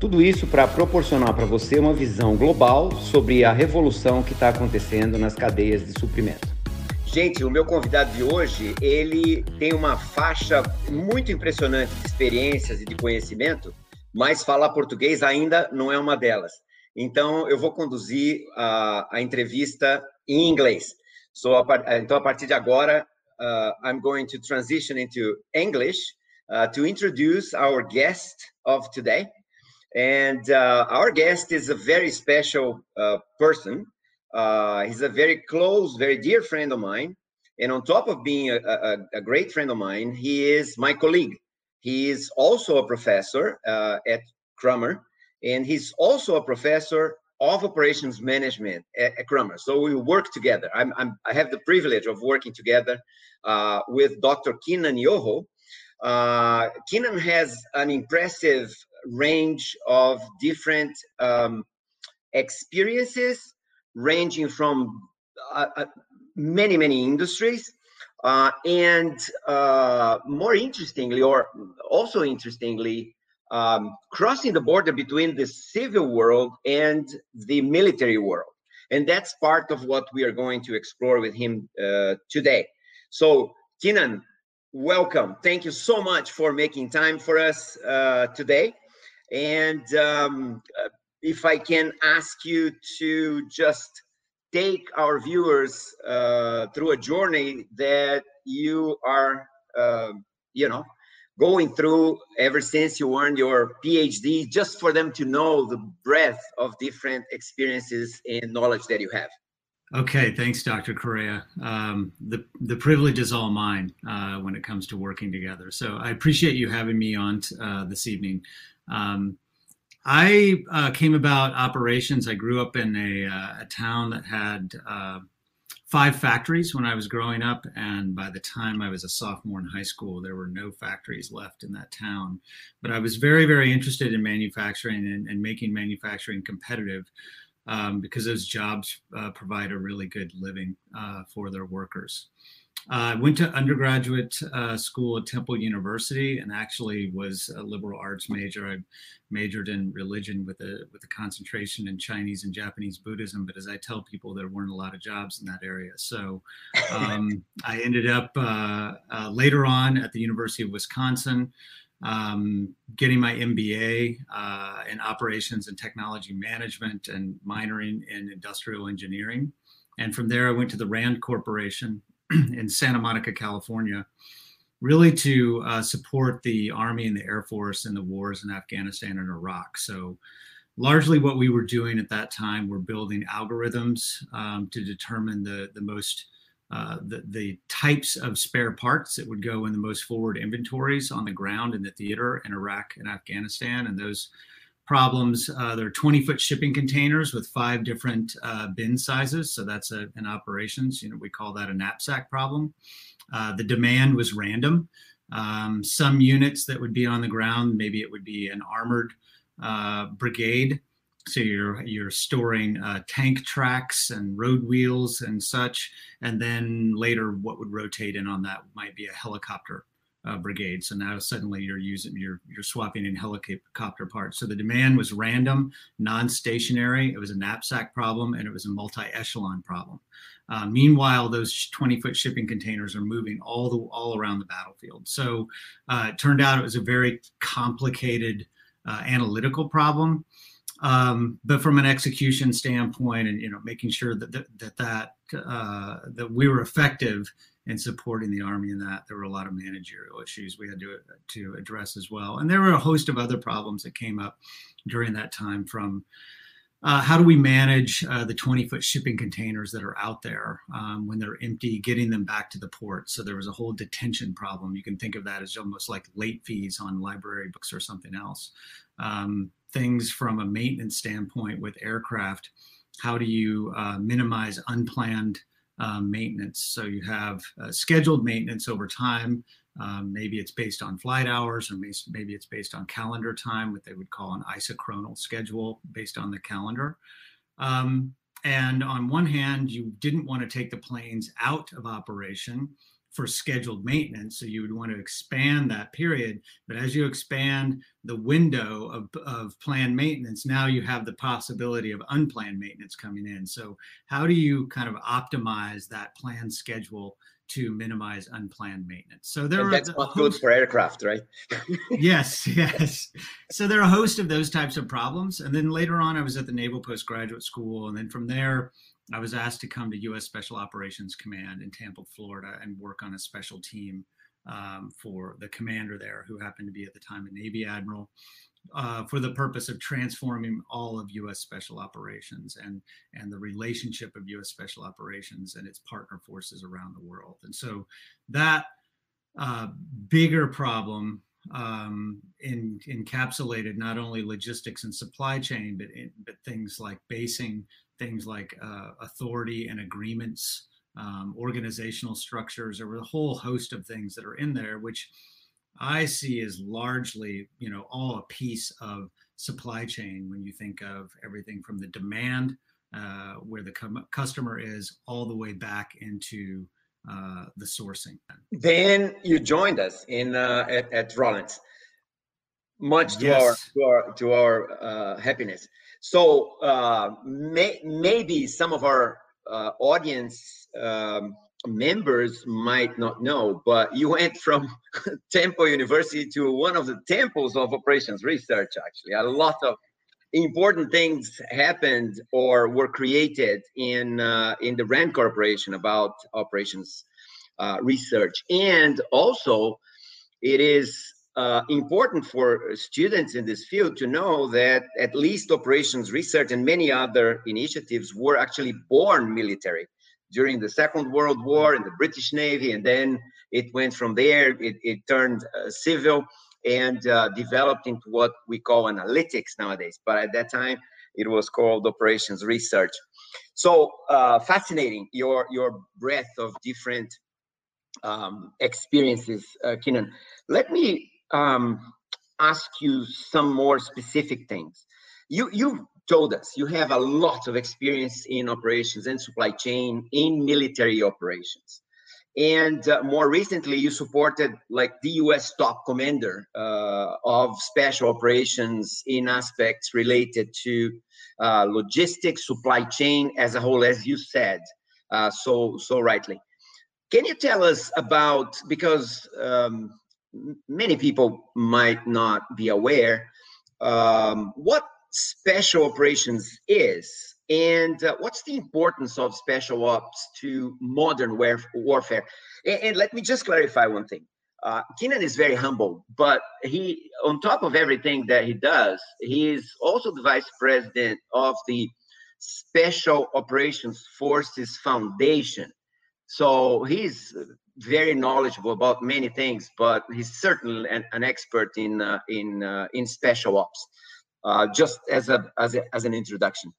Tudo isso para proporcionar para você uma visão global sobre a revolução que está acontecendo nas cadeias de suprimento. Gente, o meu convidado de hoje, ele tem uma faixa muito impressionante de experiências e de conhecimento, mas falar português ainda não é uma delas. Então, eu vou conduzir a, a entrevista em inglês. So, a, então, a partir de agora, uh, I'm going to transition into English uh, to introduce our guest of today. And uh, our guest is a very special uh, person. Uh, he's a very close, very dear friend of mine. And on top of being a, a, a great friend of mine, he is my colleague. He is also a professor uh, at Crummer, and he's also a professor of operations management at, at Crummer. So we work together. I'm, I'm, i have the privilege of working together uh, with Dr. Keenan Yoho. Uh, has an impressive range of different um, experiences ranging from uh, uh, many many industries uh, and uh, more interestingly or also interestingly um, crossing the border between the civil world and the military world. And that's part of what we are going to explore with him uh, today. So Keenan, welcome. Thank you so much for making time for us uh, today and um, if I can ask you to just take our viewers uh, through a journey that you are, uh, you know, going through ever since you earned your PhD, just for them to know the breadth of different experiences and knowledge that you have. Okay, thanks, Dr. Correa. Um, the the privilege is all mine uh, when it comes to working together. So I appreciate you having me on uh, this evening. Um, I uh, came about operations. I grew up in a, uh, a town that had uh, five factories when I was growing up, and by the time I was a sophomore in high school, there were no factories left in that town. But I was very, very interested in manufacturing and, and making manufacturing competitive. Um, because those jobs uh, provide a really good living uh, for their workers. I uh, went to undergraduate uh, school at Temple University and actually was a liberal arts major. I majored in religion with a with a concentration in Chinese and Japanese Buddhism. But as I tell people, there weren't a lot of jobs in that area. So um, I ended up uh, uh, later on at the University of Wisconsin. Um, getting my MBA uh, in operations and technology management and minoring in industrial engineering. And from there, I went to the RAND Corporation, in Santa Monica, California, really to uh, support the Army and the Air Force in the wars in Afghanistan and Iraq. So, largely what we were doing at that time were building algorithms um, to determine the, the most uh, the, the types of spare parts that would go in the most forward inventories on the ground in the theater in Iraq and Afghanistan. And those problems. Uh, there are 20 foot shipping containers with five different uh, bin sizes. So that's a, an operations, you know, we call that a knapsack problem. Uh, the demand was random. Um, some units that would be on the ground, maybe it would be an armored uh, brigade. So you're you're storing uh, tank tracks and road wheels and such, and then later what would rotate in on that might be a helicopter uh, brigade. So now suddenly you're using you're you're swapping in helicopter parts. So the demand was random, non-stationary. It was a knapsack problem and it was a multi-echelon problem. Uh, meanwhile, those 20-foot shipping containers are moving all the all around the battlefield. So uh, it turned out it was a very complicated uh, analytical problem. Um, but from an execution standpoint, and you know, making sure that that that that, uh, that we were effective and supporting the army in that. There were a lot of managerial issues we had to to address as well, and there were a host of other problems that came up during that time. From uh, how do we manage uh, the 20 foot shipping containers that are out there um, when they're empty, getting them back to the port? So there was a whole detention problem. You can think of that as almost like late fees on library books or something else. Um, things from a maintenance standpoint with aircraft. How do you uh, minimize unplanned um, maintenance? So you have uh, scheduled maintenance over time. Um, maybe it's based on flight hours, or maybe it's based on calendar time, what they would call an isochronal schedule based on the calendar. Um, and on one hand, you didn't want to take the planes out of operation for scheduled maintenance. So you would want to expand that period. But as you expand the window of, of planned maintenance, now you have the possibility of unplanned maintenance coming in. So how do you kind of optimize that planned schedule to minimize unplanned maintenance. So there and are that's not good for aircraft, right? yes, yes. So there are a host of those types of problems. And then later on, I was at the Naval Postgraduate School, and then from there, I was asked to come to U.S. Special Operations Command in Tampa, Florida, and work on a special team um, for the commander there, who happened to be at the time a Navy admiral, uh, for the purpose of transforming all of U.S. Special Operations and and the relationship of U.S. Special Operations and its partner forces around the world. And so that uh, bigger problem um, in, encapsulated not only logistics and supply chain, but in, but things like basing, things like uh, authority and agreements um, organizational structures. There were a whole host of things that are in there, which I see as largely, you know, all a piece of supply chain when you think of everything from the demand, uh, where the com- customer is, all the way back into uh, the sourcing. Then you joined us in uh, at, at Rollins, much to Yes. our to our, to our uh, happiness. So uh, may, maybe some of our uh, audience um, members might not know, but you went from Temple University to one of the temples of operations research. Actually, a lot of important things happened or were created in uh, in the Rand Corporation about operations uh, research, and also it is uh, important for students in this field to know that at least operations research and many other initiatives were actually born military during the Second World War in the British Navy, and then it went from there. It, it turned uh, civil and uh, developed into what we call analytics nowadays. But at that time, it was called operations research. So uh, fascinating your your breadth of different um, experiences, uh, Keenan. Let me um, ask you some more specific things. You you told us you have a lot of experience in operations and supply chain in military operations. And uh, more recently, you supported like the U.S. top commander uh, of special operations in aspects related to uh, logistics, supply chain as a whole, as you said uh, so so rightly. Can you tell us about because um, many people might not be aware um, what special operations is and uh, what's the importance of special ops to modern warf- warfare and, and let me just clarify one thing uh, is very humble, but he, on top of everything that he does, he is also the vice president of the Special Operations Forces Foundation. So he's very knowledgeable about many things, but he's certainly an, an expert in uh, in uh, in special ops. Uh, just as a, as a as an introduction.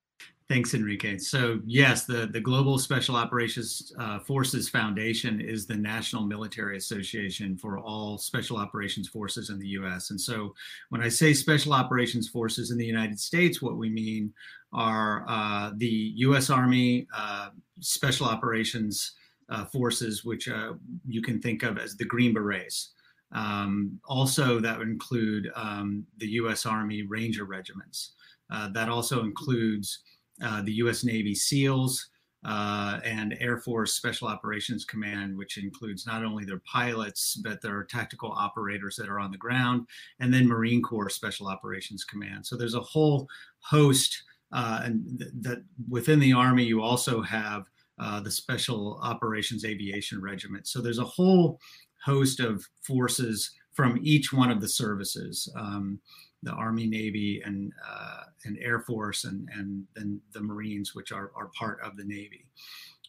Thanks, Enrique. So yes, the, the Global Special Operations uh, Forces Foundation is the national military association for all special operations forces in the U.S. And so when I say special operations forces in the United States, what we mean are uh, the U.S. Army uh, Special Operations uh, Forces, which uh, you can think of as the Green Berets. Um, also, that would include um, the U.S. Army Ranger regiments. Uh, that also includes uh, the U.S. Navy SEALs uh, and Air Force Special Operations Command, which includes not only their pilots but their tactical operators that are on the ground, and then Marine Corps Special Operations Command. So there's a whole host, and th- that within the Army you also have uh, the Special Operations Aviation Regiment. So there's a whole host of forces from each one of the services. Um, the Army, Navy, and uh, and Air Force, and and then the Marines, which are are part of the Navy.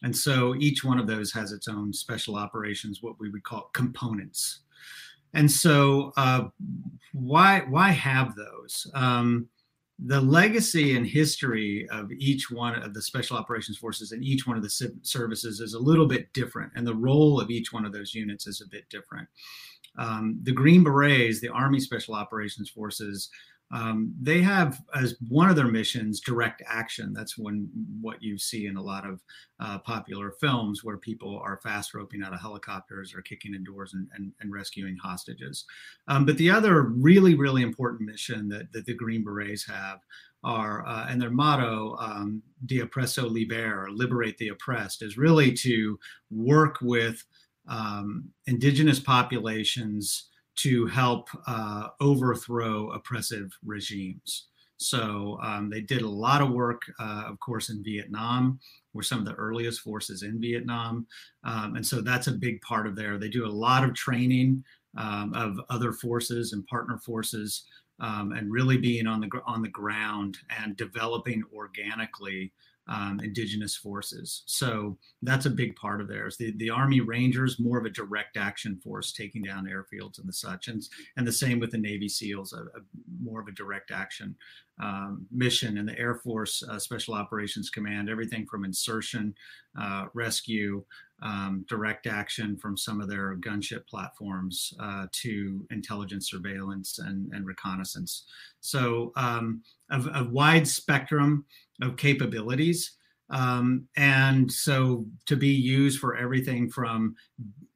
And so each one of those has its own special operations, what we would call components. And so uh, why why have those? Um, the legacy and history of each one of the special operations forces and each one of the services is a little bit different, and the role of each one of those units is a bit different. Um, the Green Berets, the Army Special Operations Forces, um, they have as one of their missions direct action. That's when what you see in a lot of uh, popular films where people are fast roping out of helicopters or kicking in doors and, and, and rescuing hostages. Um, but the other really, really important mission that, that the Green Berets have are, uh, and their motto, um, De Oppresso Liber, liberate the oppressed, is really to work with um, indigenous populations to help uh, overthrow oppressive regimes. So um, they did a lot of work, uh, of course, in Vietnam. We're some of the earliest forces in Vietnam, um, and so that's a big part of there. They do a lot of training um, of other forces and partner forces, um, and really being on the on the ground and developing organically um, indigenous forces. So that's a big part of theirs. The, the Army Rangers, more of a direct action force, taking down airfields and the such, and, and the same with the Navy SEALs, a, a more of a direct action um, mission, and the Air Force uh, Special Operations Command, everything from insertion, uh, rescue, um, direct action from some of their gunship platforms uh, to intelligence surveillance and, and reconnaissance. So um, a, a, wide spectrum of capabilities. Um, and so to be used for everything from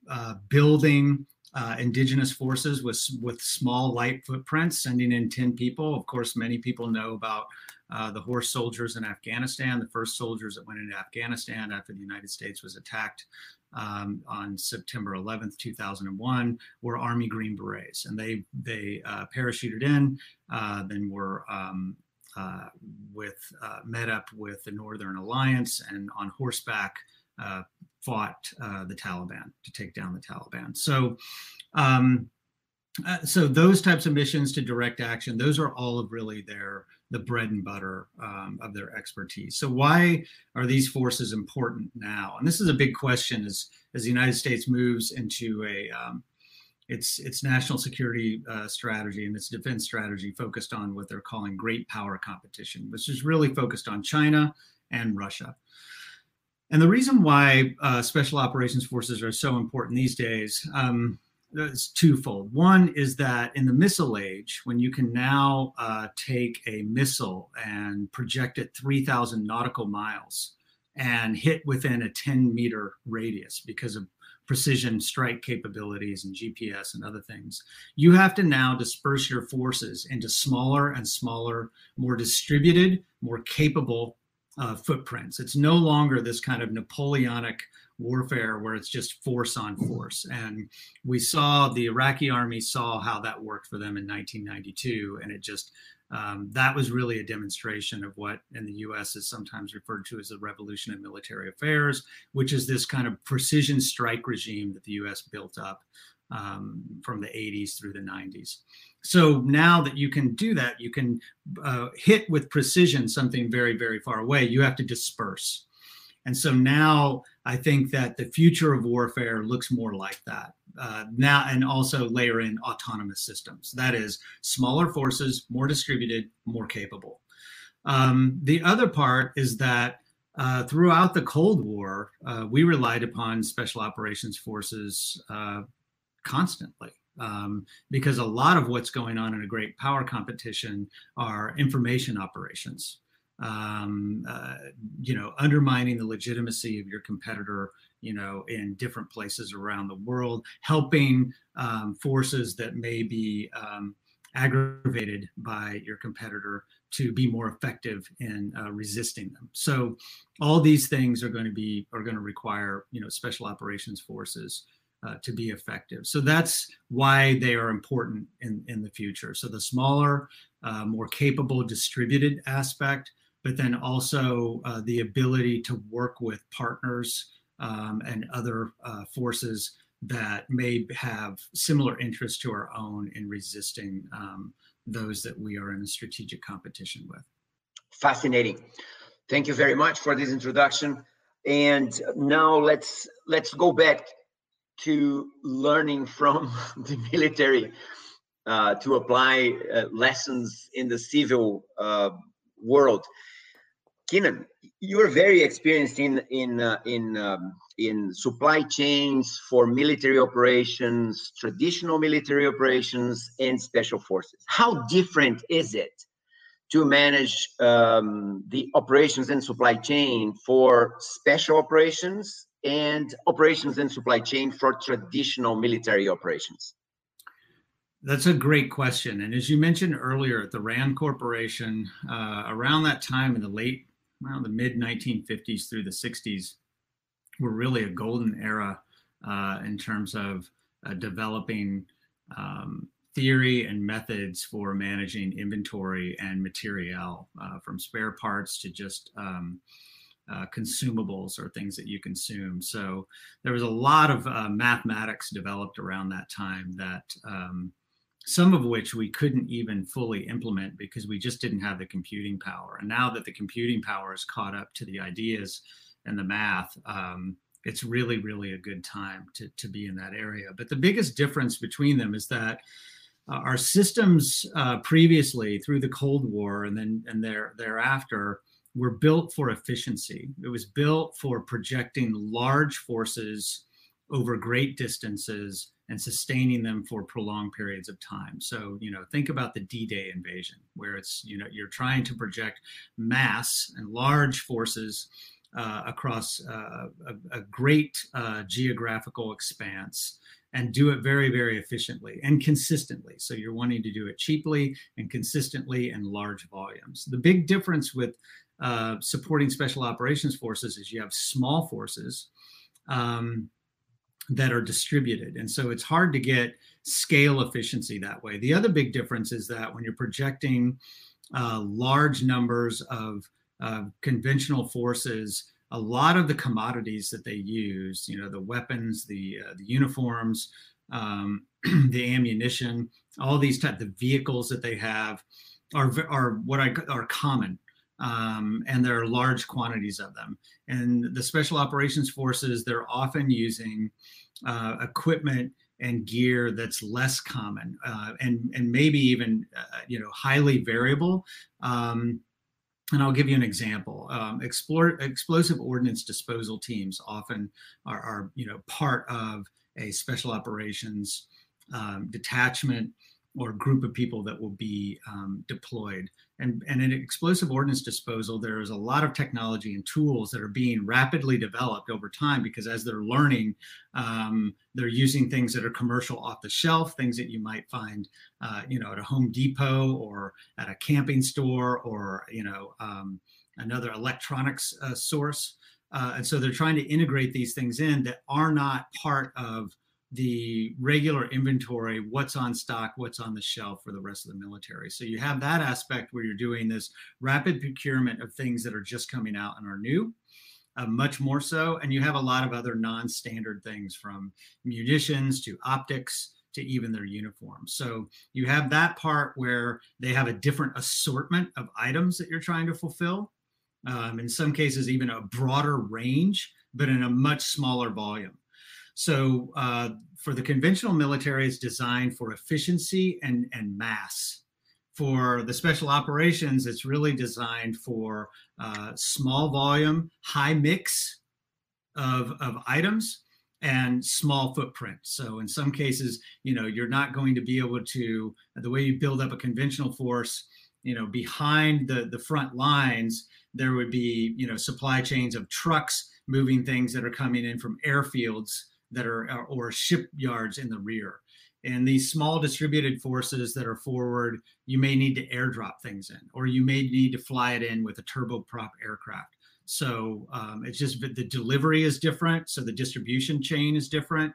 uh, building uh, indigenous forces with, with small light footprints, sending in 10 people. Of course, many people know about uh, the horse soldiers in Afghanistan, the first soldiers that went into Afghanistan after the United States was attacked um, on September 11th, 2001, were Army Green Berets, and they they uh, parachuted in, uh, then were um, uh, with uh, met up with the Northern Alliance and on horseback fought uh, the Taliban to take down the Taliban. So. Um, uh, so those types of missions to direct action, those are all of really their the bread and butter um, of their expertise. So why are these forces important now? And this is a big question as as the United States moves into a um, its its national security uh, strategy and its defense strategy focused on what they're calling great power competition, which is really focused on China and Russia. And the reason why uh, special operations forces are so important these days um, is twofold. One is that in the missile age, when you can now uh, take a missile and project it 3,000 nautical miles and hit within a 10 meter radius because of precision strike capabilities and GPS and other things. You have to now disperse your forces into smaller and smaller, more distributed, more capable uh, footprints. It's no longer this kind of Napoleonic warfare where it's just force on force. And we saw the Iraqi army saw how that worked for them in 1992, and it just um, that was really a demonstration of what in the US is sometimes referred to as the revolution in military affairs, which is this kind of precision strike regime that the US built up um, from the 80s through the 90s. So now that you can do that, you can uh, hit with precision something very, very far away. You have to disperse. And so now I think that the future of warfare looks more like that. Uh, now, and also layer in autonomous systems. That is, smaller forces, more distributed, more capable. Um, the other part is that uh, throughout the Cold War, uh, we relied upon special operations forces uh, constantly. Um, because a lot of what's going on in a great power competition are information operations um, uh, you know, undermining the legitimacy of your competitor, you know, in different places around the world, helping um, forces that may be um, aggravated by your competitor to be more effective in uh, resisting them. So all these things are going to be are going to require, you know, special operations forces. Uh, to be effective. So that's why they are important in, in the future. So the smaller, uh, more capable distributed aspect but then also uh, the ability to work with partners um, and other uh, forces that may have similar interests to our own in resisting um, those that we are in a strategic competition with. Fascinating. Thank you very much for this introduction. And now let's let's go back to learning from the military. uh, to apply uh, lessons in the civil uh, world. Keenan, you're very experienced in in uh, in um, in supply chains for military operations, traditional military operations, and special forces. How different is it to manage um, the operations and supply chain for special operations and operations and supply chain for traditional military operations? That's a great question. And as you mentioned earlier, at the RAND Corporation, uh, around that time in the late, around the mid 1950s through the 60s, were really a golden era uh, in terms of uh, developing um, theory and methods for managing inventory and material, uh, from spare parts to just um, uh, consumables or things that you consume. So there was a lot of uh, mathematics developed around that time that um, some of which we couldn't even fully implement because we just didn't have the computing power. And now that the computing power is caught up to the ideas and the math, um, it's really, really a good time to, to be in that area. But the biggest difference between them is that uh, our systems uh, previously through the Cold War and then and there thereafter were built for efficiency. It was built for projecting large forces over great distances and sustaining them for prolonged periods of time. So, you know, think about the D-Day invasion, where it's, you know, you're trying to project mass and large forces uh, across uh, a, a, great uh, geographical expanse and do it very, very efficiently and consistently. So you're wanting to do it cheaply and consistently in large volumes. The big difference with uh, supporting special operations forces is you have small forces um, that are distributed. And so it's hard to get scale efficiency that way. The other big difference is that when you're projecting uh, large numbers of uh, conventional forces, a lot of the commodities that they use, you know, the weapons, the uh, the uniforms, um, the ammunition, all these type the vehicles that they have are are what I are common um, and there are large quantities of them. And the special operations forces, they're often using uh, equipment and gear that's less common uh, and and maybe even uh, you know highly variable. Um, and I'll give you an example. Um, explore, explosive ordnance disposal teams often are, are, you know part of a special operations um, detachment or group of people that will be um, deployed. And, and in explosive ordnance disposal, there is a lot of technology and tools that are being rapidly developed over time because as they're learning, um, they're using things that are commercial off the shelf, things that you might find, uh, you know, at a Home Depot or at a camping store or, you know, um, another electronics uh, source. Uh, and so they're trying to integrate these things in that are not part of the regular inventory, what's on stock, what's on the shelf for the rest of the military. So you have that aspect where you're doing this rapid procurement of things that are just coming out and are new. Uh, much more so. And you have a lot of other non standard things from munitions to optics to even their uniforms. So you have that part where they have a different assortment of items that you're trying to fulfill. Um, in some cases, even a broader range, but in a much smaller volume. So uh, for the conventional military, it's designed for efficiency and, and mass. For the special operations, it's really designed for uh, small volume, high mix of, of items and small footprint. So in some cases, you know, you're not going to be able to, the way you build up a conventional force, you know, behind the, the front lines, there would be, you know, supply chains of trucks moving things that are coming in from airfields that are uh, or shipyards in the rear. And these small distributed forces that are forward, you may need to airdrop things in, or you may need to fly it in with a turboprop aircraft. So um, it's just the delivery is different. So the distribution chain is different.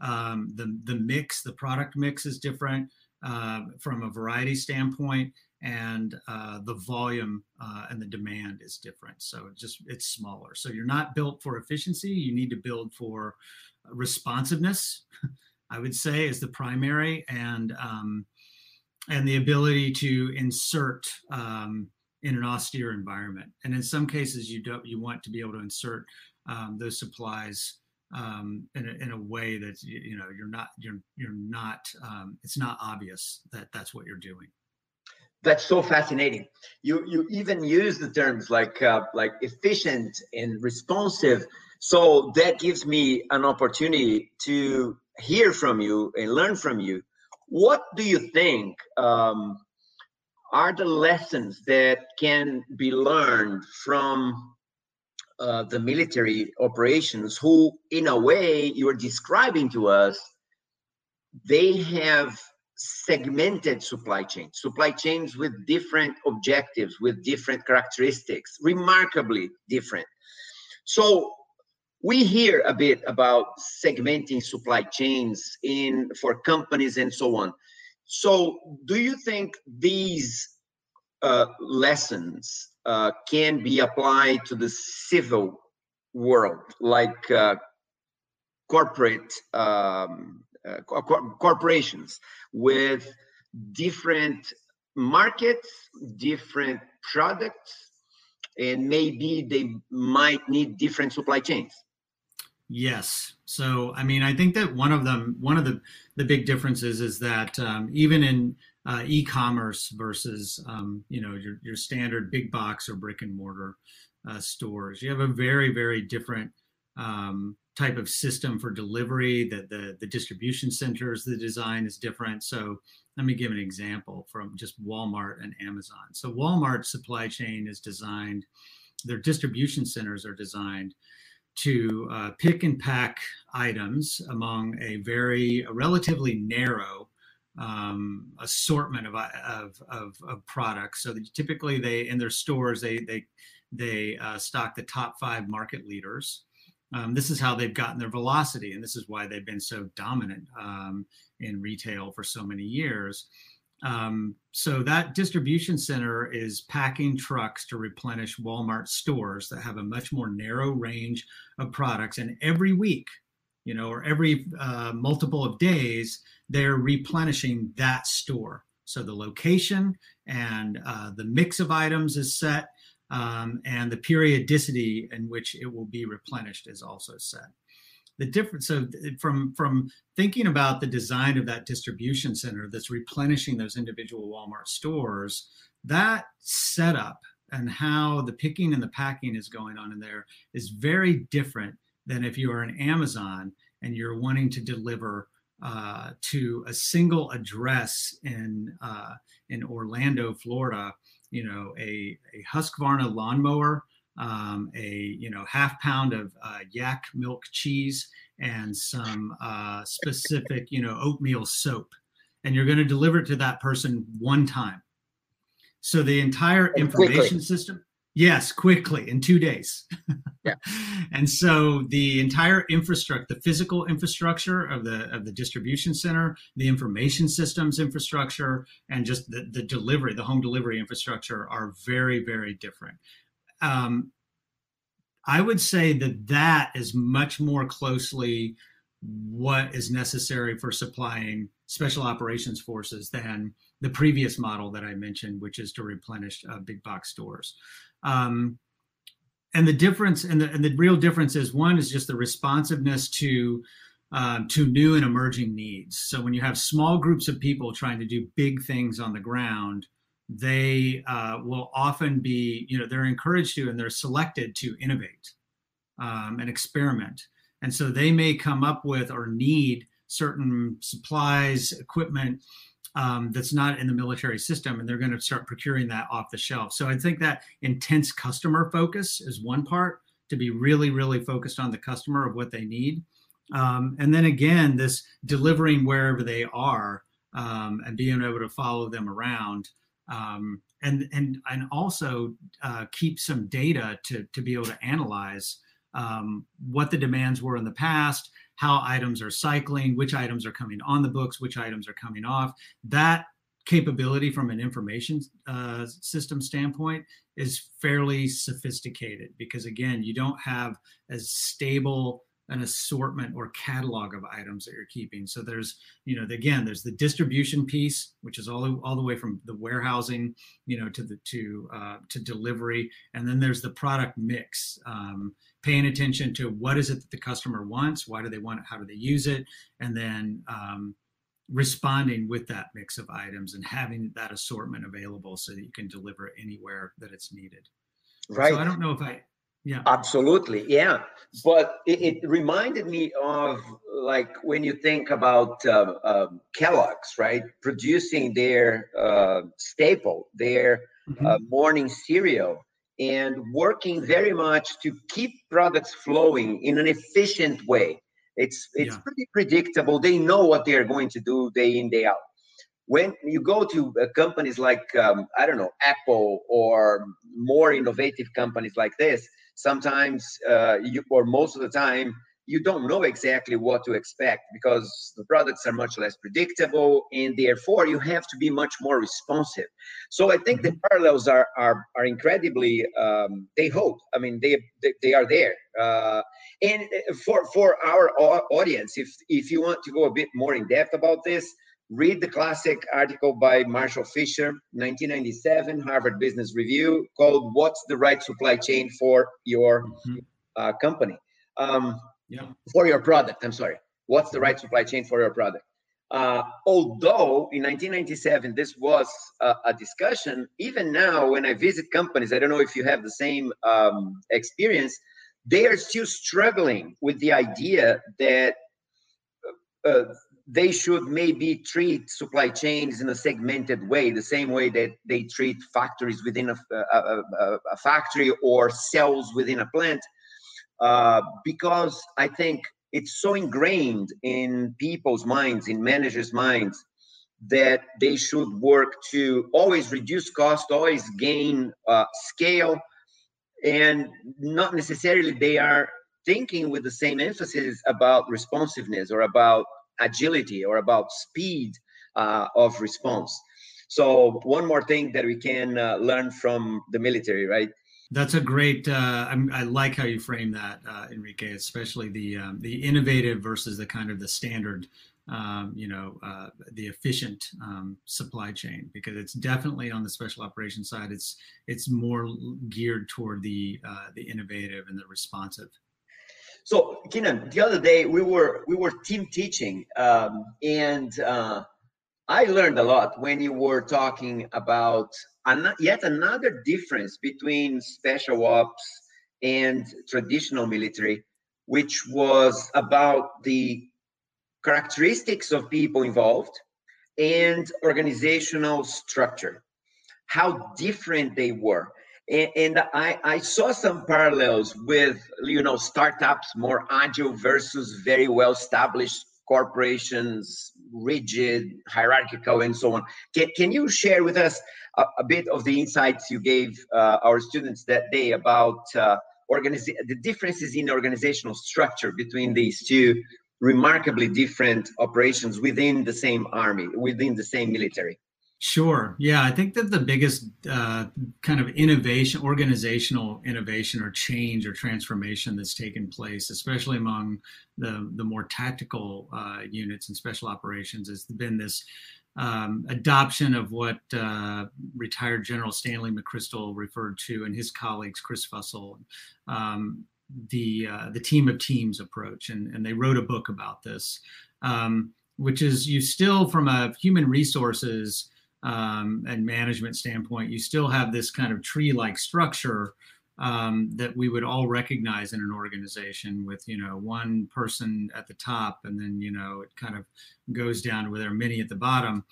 Um, the the mix, the product mix is different uh, from a variety standpoint, and uh, the volume uh, and the demand is different. So just it's smaller. So you're not built for efficiency. You need to build for responsiveness, I would say, is the primary, and um, and the ability to insert um, in an austere environment. And in some cases, you don't you want to be able to insert um, those supplies um, in, a, in a way that you know you're not you're you're not um, it's not obvious that that's what you're doing that's so fascinating. You you even use the terms like uh, like efficient and responsive. So that gives me an opportunity to hear from you and learn from you. What do you think um, are the lessons that can be learned from uh, the military operations who in a way you're describing to us they have segmented supply chains supply chains with different objectives with different characteristics remarkably different. So we hear a bit about segmenting supply chains in for companies and so on. So do you think these uh, lessons uh, can be applied to the civil world, like uh, corporate um, uh, co corporations with different markets, different products, and maybe they might need different supply chains. Yes. So, I mean, I think that one of them, one of the the big differences is that um, even in uh, e-commerce versus um, you know your, your standard big box or brick and mortar uh, stores. You have a very very different um, type of system for delivery. That the the distribution centers, the design is different. So let me give an example from just Walmart and Amazon. So Walmart's supply chain is designed. Their distribution centers are designed to uh, pick and pack items among a very a relatively narrow um, assortment of, of, of, of, products. So typically they, in their stores, they, they, they uh, stock the top five market leaders. Um, this is how they've gotten their velocity, and this is why they've been so dominant um, in retail for so many years. Um, so that distribution center is packing trucks to replenish Walmart stores that have a much more narrow range of products. And every week, you know, or every uh, multiple of days, they're replenishing that store. So the location and uh, the mix of items is set, um, and the periodicity in which it will be replenished is also set. The difference, so from from thinking about the design of that distribution center that's replenishing those individual Walmart stores, that setup and how the picking and the packing is going on in there is very different than if you are an Amazon and you're wanting to deliver uh, to a single address in uh, in Orlando, Florida, you know, a, a Husqvarna lawnmower, um, a you know half pound of uh, yak milk cheese, and some uh, specific you know oatmeal soap, and you're going to deliver it to that person one time. So the entire information system Yes, quickly in two days. yeah. And so the entire infrastructure, the physical infrastructure of the of the distribution center, the information systems infrastructure, and just the, the delivery, the home delivery infrastructure are very, very different. Um, I would say that that is much more closely what is necessary for supplying special operations forces than the previous model that I mentioned, which is to replenish uh, big box stores. Um, and the difference and the, and the real difference is one is just the responsiveness to uh, to new and emerging needs. So when you have small groups of people trying to do big things on the ground, they uh, will often be, you know, they're encouraged to and they're selected to innovate um, and experiment. And so they may come up with or need certain supplies, equipment um, that's not in the military system, and they're going to start procuring that off the shelf. So I think that intense customer focus is one part to be really, really focused on the customer of what they need. Um, and then again, this delivering wherever they are um, and being able to follow them around. Um, and and and also uh, keep some data to to be able to analyze um, what the demands were in the past, how items are cycling, which items are coming on the books, which items are coming off. That capability from an information uh, system standpoint is fairly sophisticated because again, you don't have as stable an assortment or catalog of items that you're keeping. So there's, you know, again, there's the distribution piece, which is all, all the way from the warehousing, you know, to the to uh, to delivery, and then there's the product mix. Um, paying attention to what is it that the customer wants, why do they want it, how do they use it, and then um, responding with that mix of items and having that assortment available so that you can deliver anywhere that it's needed. Right. So I don't know if I, yeah. Absolutely, yeah. But it, it reminded me of like when you think about uh, uh, Kellogg's, right? Producing their uh, staple, their mm-hmm. morning cereal, and working very much to keep products flowing in an efficient way. It's it's yeah. pretty predictable. They know what they are going to do day in day out. When you go to uh, companies like um, I don't know Apple or more innovative companies like this, sometimes uh, you or most of the time you don't know exactly what to expect because the products are much less predictable and therefore you have to be much more responsive so i think the mm-hmm. parallels are are, are incredibly um, they hold i mean they they, they are there uh, and uh, for for our audience if if you want to go a bit more in depth about this read the classic article by marshall fisher 1997 harvard business review called what's the right supply chain for your mm-hmm. uh, company um, yeah. for your product. I'm sorry. What's the right supply chain for your product? Uh, although in 1997 this was a, a, discussion, even now when I visit companies, I don't know if you have the same um, experience, they are still struggling with the idea that uh, uh they should maybe treat supply chains in a segmented way, the same way that they treat factories within a, a, a, a factory or cells within a plant uh, because I think it's so ingrained in people's minds, in managers' minds, that they should work to always reduce cost, always gain uh, scale, and not necessarily they are thinking with the same emphasis about responsiveness or about agility or about speed uh, of response. So one more thing that we can uh, learn from the military, right? That's a great. Uh, i like how you frame that, uh, Enrique, especially the um, the innovative versus the kind of the standard, um, you know, uh, the efficient um, supply chain. Because it's definitely on the special operations side. It's it's more geared toward the uh, the innovative and the responsive. So, Keenan, the other day we were we were team teaching, um, and uh, I learned a lot when you were talking about an- yet another difference between special ops and traditional military, which was about the characteristics of people involved and organizational structure, how different they were. And, and I, I saw some parallels with, you know, startups more agile versus very well established corporations, rigid, hierarchical, and so on. Can, can you share with us a, a bit of the insights you gave uh, our students that day about uh, the differences in organizational structure between these two remarkably different operations within the same army, within the same military? Sure. Yeah, I think that the biggest uh, kind of innovation, organizational innovation or change or transformation that's taken place, especially among the the more tactical uh, units and special operations, has been this um, adoption of what uh, retired General Stanley McChrystal referred to and his colleagues, Chris Fussell, um, the uh, the team of teams approach, and, and they wrote a book about this, um, which is you still from a human resources um, and management standpoint, you still have this kind of tree-like structure um, that we would all recognize in an organization with you know one person at the top and then you know it kind of goes down where there are many at the bottom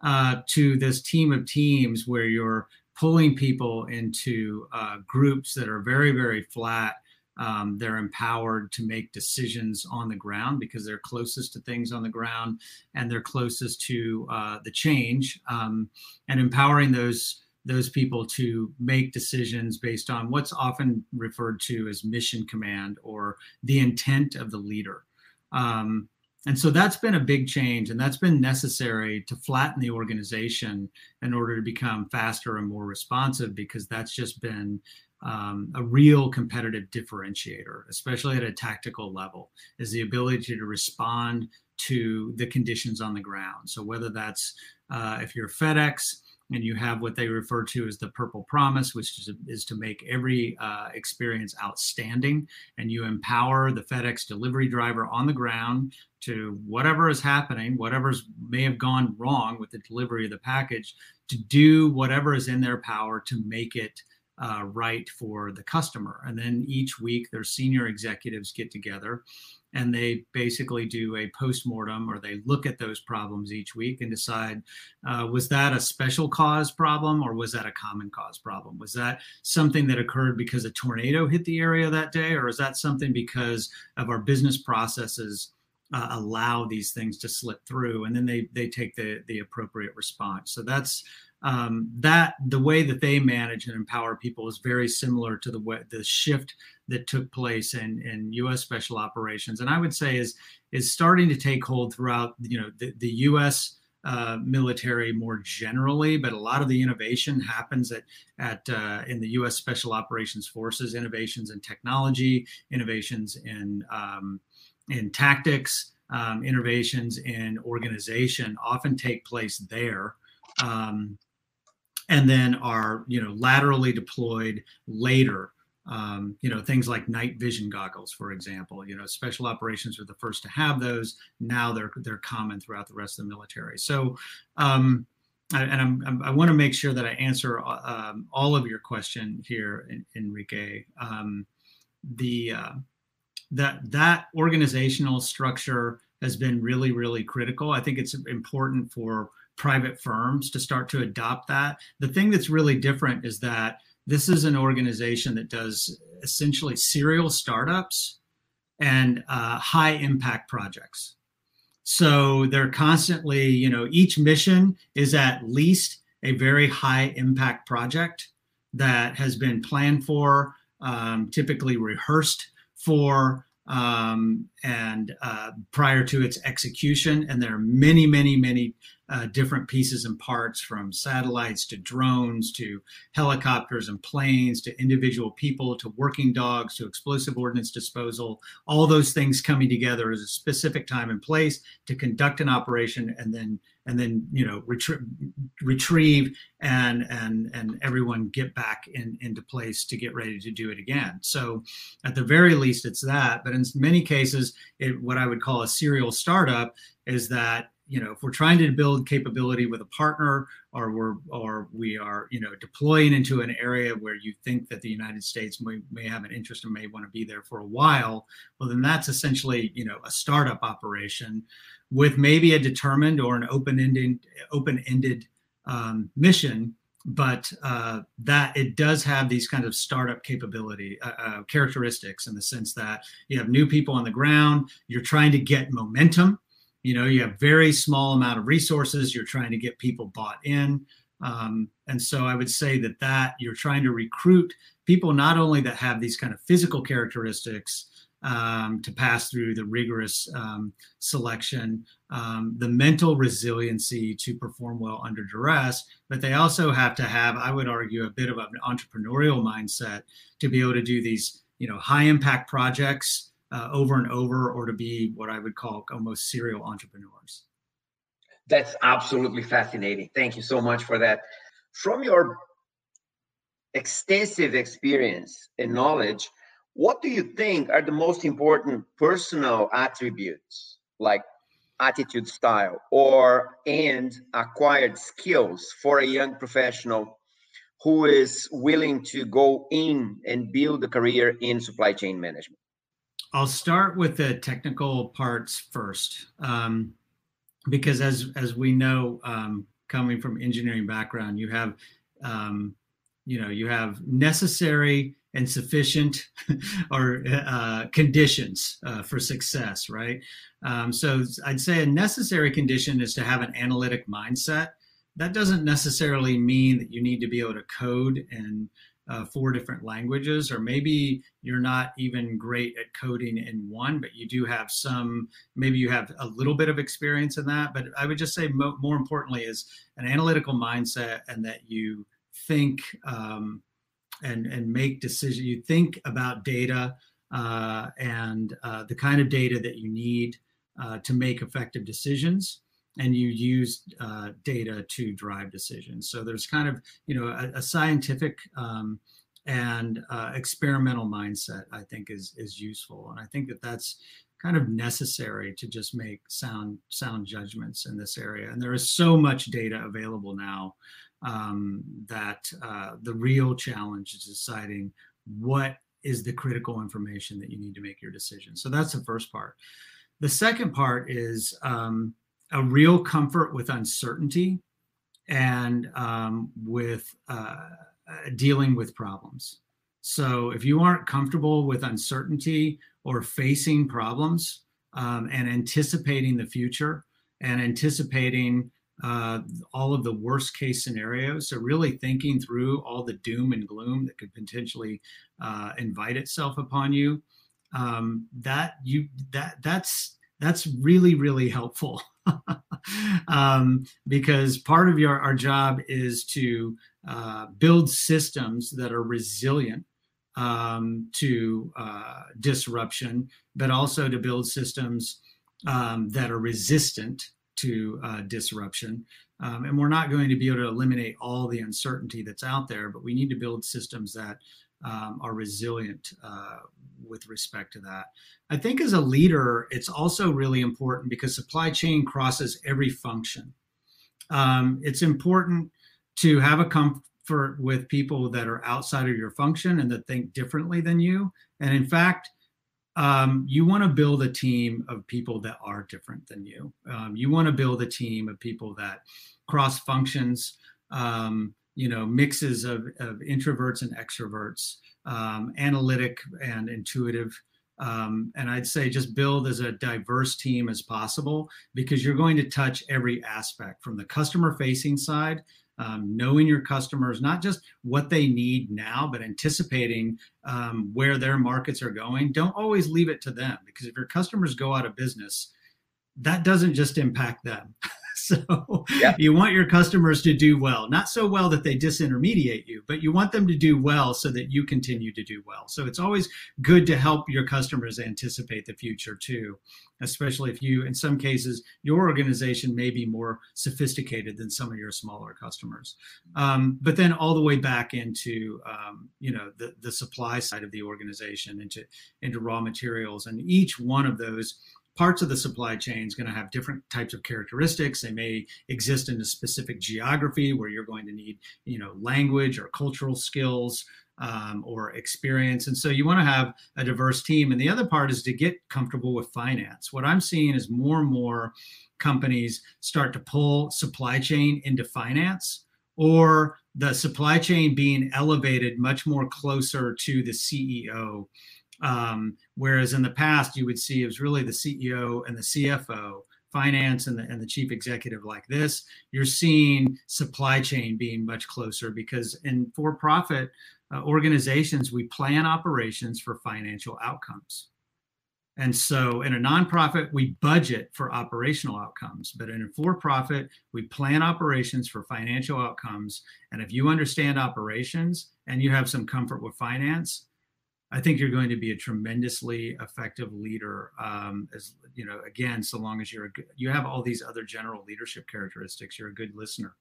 uh, to this team of teams where you're pulling people into uh, groups that are very very flat um, they're empowered to make decisions on the ground because they're closest to things on the ground and they're closest to uh, the change um, and empowering those those people to make decisions based on what's often referred to as mission command or the intent of the leader. Um, and so that's been a big change, and that's been necessary to flatten the organization in order to become faster and more responsive because that's just been um, a real competitive differentiator, especially at a tactical level, is the ability to respond to the conditions on the ground. So whether that's uh, if you're FedEx, and you have what they refer to as the purple promise which is, is to make every uh, experience outstanding and you empower the fedex delivery driver on the ground to whatever is happening whatever's may have gone wrong with the delivery of the package to do whatever is in their power to make it uh, right for the customer. And then each week their senior executives get together and they basically do a post-mortem or they look at those problems each week and decide uh, was that a special cause problem or was that a common cause problem? Was that something that occurred because a tornado hit the area that day or is that something because of our business processes uh, allow these things to slip through? And then they they take the the appropriate response. So that's um, that the way that they manage and empower people is very similar to the way the shift that took place in, in U.S. special operations, and I would say is is starting to take hold throughout you know the, the U.S. Uh, military more generally, but a lot of the innovation happens at at uh, in the U.S. Special Operations Forces. Innovations in technology, innovations in um, in tactics, um, innovations in organization often take place there. Um, and then are you know laterally deployed later um, you know things like night vision goggles for example you know special operations are the first to have those now they're they're common throughout the rest of the military so um, and I'm, I'm, i want to make sure that I answer um, all of your question here, Enrique. Um, the uh, that that organizational structure has been really, really critical. I think it's important for private firms to start to adopt that. The thing that's really different is that this is an organization that does essentially serial startups and uh, high impact projects. So they're constantly, you know, each mission is at least a very high impact project that has been planned for, um, typically rehearsed for, um, and uh, prior to its execution. And there are many, many, many uh, different pieces and parts from satellites to drones to helicopters and planes to individual people to working dogs to explosive ordnance disposal. All those things coming together at a specific time and place to conduct an operation and then and then you know retrie- retrieve and and and everyone get back in into place to get ready to do it again. So at the very least it's that. But in many cases it what i would call a serial startup is that you know if we're trying to build capability with a partner or we're or we are you know deploying into an area where you think that the united states may, may have an interest and may want to be there for a while well then that's essentially you know a startup operation with maybe a determined or an open-ended open-ended um, mission. But uh, that it does have these kind of startup capability uh, uh, characteristics in the sense that you have new people on the ground you're trying to get momentum you know you have very small amount of resources you're trying to get people bought in. Um, and so i would say that that you're trying to recruit people not only that have these kind of physical characteristics um, to pass through the rigorous um, selection, um, the mental resiliency to perform well under duress, but they also have to have, I would argue, a bit of an entrepreneurial mindset to be able to do these, you know, high impact projects uh, over and over or to be what I would call almost serial entrepreneurs. That's absolutely fascinating. Thank you so much for that. From your extensive experience and knowledge, what do you think are the most important personal attributes like attitude style or and acquired skills for a young professional who is willing to go in and build a career in supply chain management? I'll start with the technical parts first, um, because as as we know, um, coming from engineering background, you have um, you know you have necessary and sufficient or uh, conditions uh, for success, right? Um, so I'd say a necessary condition is to have an analytic mindset. That doesn't necessarily mean that you need to be able to code and uh, four different languages, or maybe you're not even great at coding in one, but you do have some, maybe you have a little bit of experience in that. But I would just say mo- more importantly is an analytical mindset and that you think um, and, and make decisions, you think about data uh, and uh, the kind of data that you need uh, to make effective decisions. And you use uh, data to drive decisions. So there's kind of you know a, a scientific um, and uh, experimental mindset I think is is useful, and I think that that's kind of necessary to just make sound sound judgments in this area. And there is so much data available now um, that uh, the real challenge is deciding what is the critical information that you need to make your decision. So that's the first part. The second part is um, a real comfort with uncertainty and um, with uh, dealing with problems. So if you aren't comfortable with uncertainty or facing problems um, and anticipating the future and anticipating uh, all of the worst case scenarios. So really thinking through all the doom and gloom that could potentially uh, invite itself upon you. Um, that you that that's that's really really helpful um, because part of your our job is to uh, build systems that are resilient um, to uh, disruption, but also to build systems um, that are resistant to uh, disruption. Um, and we're not going to be able to eliminate all the uncertainty that's out there, but we need to build systems that um, are resilient uh, with respect to that. I think as a leader, it's also really important because supply chain crosses every function. Um, it's important to have a comfort with people that are outside of your function and that think differently than you. And in fact, um, you want to build a team of people that are different than you. Um, you want to build a team of people that cross functions, um, you know, mixes of, of, introverts and extroverts, um, analytic and intuitive. Um, and I'd say just build as a diverse team as possible because you're going to touch every aspect from the customer facing side um, knowing your customers, not just what they need now, but anticipating um, where their markets are going. Don't always leave it to them because if your customers go out of business, that doesn't just impact them. So yeah. you want your customers to do well, not so well that they disintermediate you, but you want them to do well so that you continue to do well. So it's always good to help your customers anticipate the future too, especially if you, in some cases, your organization may be more sophisticated than some of your smaller customers. Um, but then all the way back into, um, you know, the, the supply side of the organization into, into raw materials. And each one of those parts of the supply chain is going to have different types of characteristics. They may exist in a specific geography where you're going to need, you know, language or cultural skills um, or experience. And so you want to have a diverse team. And the other part is to get comfortable with finance. What I'm seeing is more and more companies start to pull supply chain into finance or the supply chain being elevated much more closer to the CEO um, whereas in the past, you would see it was really the CEO and the CFO, finance and the, and the chief executive like this. You're seeing supply chain being much closer because in for profit uh, organizations, we plan operations for financial outcomes. And so in a nonprofit, we budget for operational outcomes, but in a for profit, we plan operations for financial outcomes. And if you understand operations and you have some comfort with finance, I think you're going to be a tremendously effective leader. Um, as you know, again, so long as you're good, you have all these other general leadership characteristics. You're a good listener.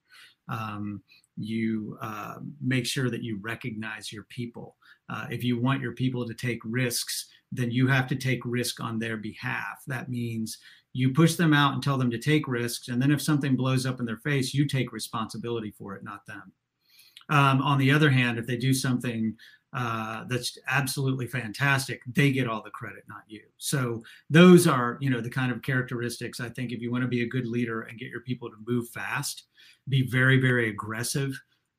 Um, you uh, make sure that you recognize your people. Uh, if you want your people to take risks, then you have to take risk on their behalf. That means you push them out and tell them to take risks, and then if something blows up in their face, you take responsibility for it, not them. Um, on the other hand, if they do something uh, that's absolutely fantastic, they get all the credit, not you. So those are, you know, the kind of characteristics I think if you want to be a good leader and get your people to move fast, be very, very aggressive,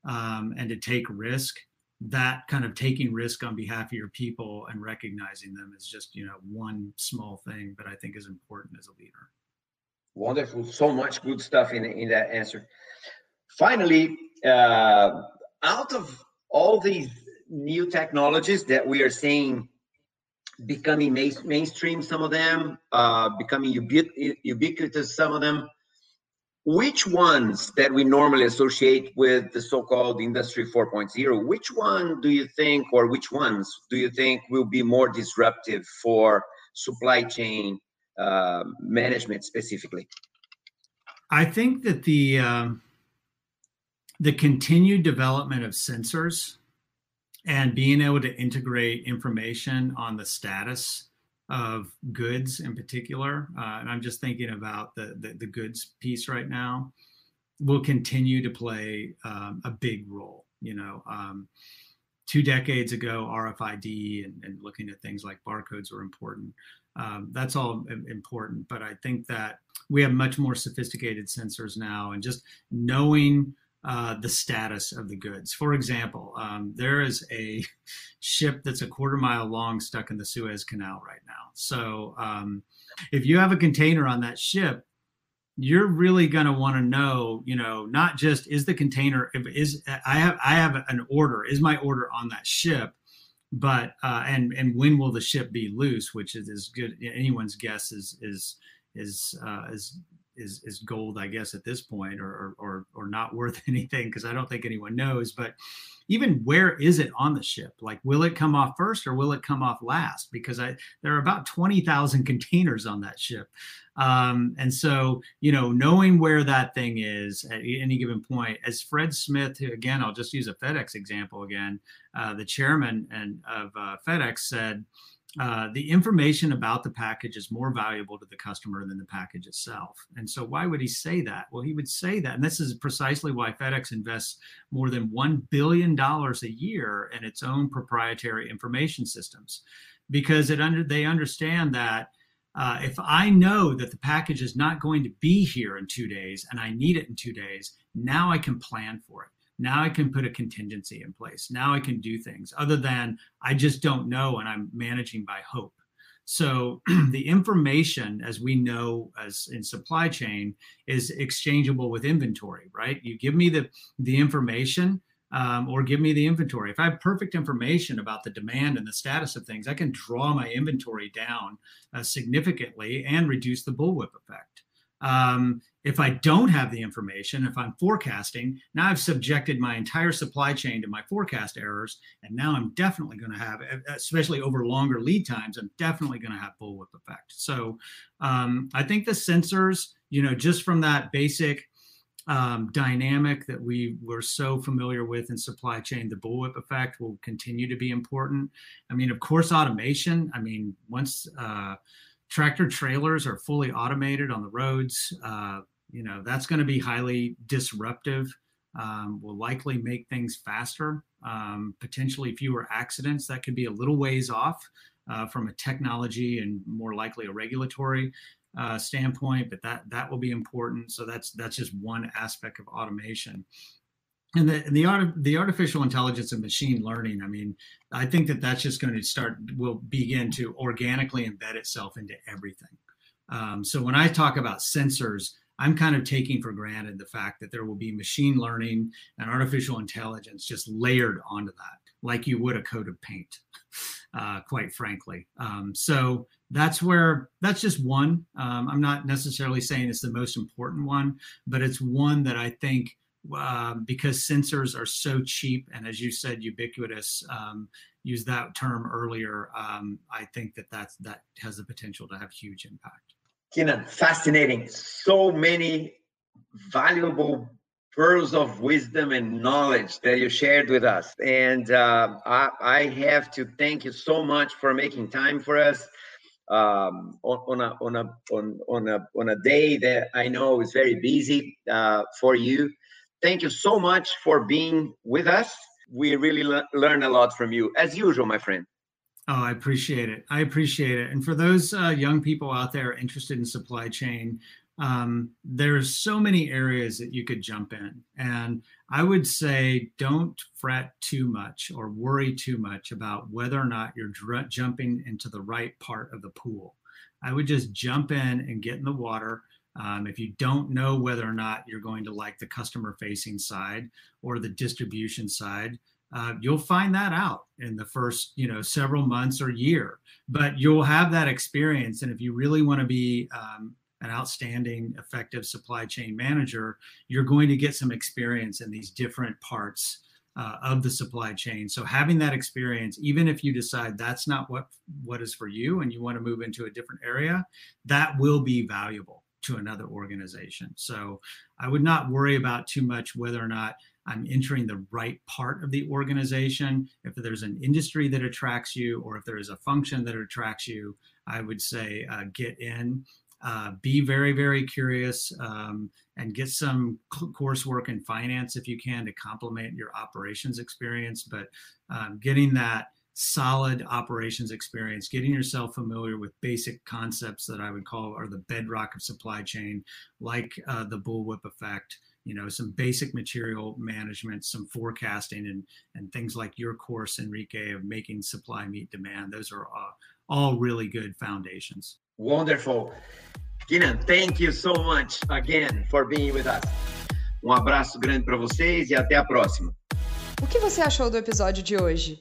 um, and to take risk. That kind of taking risk on behalf of your people and recognizing them is just, you know, one small thing, but I think is important as a leader. Wonderful, so much good stuff in in that answer. Finally, uh, out of all these new technologies that we are seeing becoming main, mainstream, some of them, uh, becoming ubiqu- ubiquitous, some of them. Which ones that we normally associate with the so-called Industry 4.0, which one do you think, or which ones do you think will be more disruptive for supply chain uh, management specifically? I think that the um, the continued development of sensors and being able to integrate information on the status of goods in particular, uh, and I'm just thinking about the, the, the goods piece right now, will continue to play um, a big role. You know, um, two decades ago, RFID and, and, looking at things like barcodes were important. Um, that's all important, but I think that we have much more sophisticated sensors now, and just knowing uh, the status of the goods. For example, um, there is a ship that's a quarter mile long stuck in the Suez Canal right now. So um, if you have a container on that ship, you're really going to want to know, you know, not just is the container is I have I have an order is my order on that ship, but uh, and and when will the ship be loose, which is as good anyone's guess is is is uh, is is is gold, I guess, at this point, or or or not worth anything because I don't think anyone knows. But even where is it on the ship? Like, will it come off first or will it come off last? Because I there are about twenty thousand containers on that ship, um, and so you know, knowing where that thing is at any given point, as Fred Smith, again, I'll just use a FedEx example again. Uh, the chairman and of uh, FedEx said uh, the information about the package is more valuable to the customer than the package itself. And so, why would he say that? Well, he would say that, and this is precisely why FedEx invests more than $1 billion a year in its own proprietary information systems because it under, they understand that. Uh, if I know that the package is not going to be here in two days and I need it in two days, now I can plan for it. Now I can put a contingency in place. Now I can do things other than I just don't know and I'm managing by hope. So the information, as we know as in supply chain, is exchangeable with inventory, right? You give me the the information um, or give me the inventory. If I have perfect information about the demand and the status of things, I can draw my inventory down uh, significantly and reduce the bullwhip effect. Um, if I don't have the information, if I'm forecasting, now I've subjected my entire supply chain to my forecast errors. And now I'm definitely going to have, especially over longer lead times, I'm definitely going to have bullwhip effect. So um, I think the sensors, you know, just from that basic um, dynamic that we were so familiar with in supply chain, the bullwhip effect will continue to be important. I mean, of course, automation. I mean, once, uh, tractor trailers are fully automated on the roads. Uh, you know, that's going to be highly disruptive. Um, will likely make things faster, um, potentially fewer accidents. That could be a little ways off uh, from a technology and more likely a regulatory uh, standpoint, but that that will be important. So that's that's just one aspect of automation and the the art the artificial intelligence and machine learning i mean i think that that's just going to start will begin to organically embed itself into everything. Um, so when i talk about sensors i'm kind of taking for granted the fact that there will be machine learning and artificial intelligence just layered onto that like you would a coat of paint uh, quite frankly. Um, so that's where that's just one. Um, i'm not necessarily saying it's the most important one but it's one that i think um, because sensors are so cheap and as you said ubiquitous um, use that term earlier um, i think that that's that has the potential to have huge impact. Keenan, fascinating. So many valuable pearls of wisdom and knowledge that you shared with us. And uh, I, I, have to thank you so much for making time for us um, on, on, a on a on, on a on a day that I know is very busy uh, for you thank you so much for being with us. We really le- learn a lot from you, as usual, my friend. Oh, I appreciate it. I appreciate it. And for those uh, young people out there interested in supply chain, um, there's so many areas that you could jump in. And I would say don't fret too much or worry too much about whether or not you're dr- jumping into the right part of the pool. I would just jump in and get in the water um, if you don't know whether or not you're going to like the customer facing side or the distribution side, uh, you'll find that out in the first you know several months or year. But you'll have that experience and if you really want to be um, an outstanding effective supply chain manager you're going to get some experience in these different parts uh, of the supply chain. So having that experience even if you decide that's not what what is for you and you want to move into a different area that will be valuable to another organization. So I would not worry about too much whether or not I'm entering the right part of the organization. If there's an industry that attracts you, or if there is a function that attracts you, I would say uh, get in. Uh, be very, very curious um, and get some coursework in finance if you can to complement your operations experience. But um, getting that solid operations experience, getting yourself familiar with basic concepts that I would call are the bedrock of supply chain, like uh, the bullwhip effect, you know, some basic material management, some forecasting, and and things like your course, Enrique, of making supply meet demand. Those are uh, all really good foundations. Wonderful. Keenan, thank you so much again for being with us. Um abraço grande para vocês e até a próxima. O que você achou do episódio de hoje?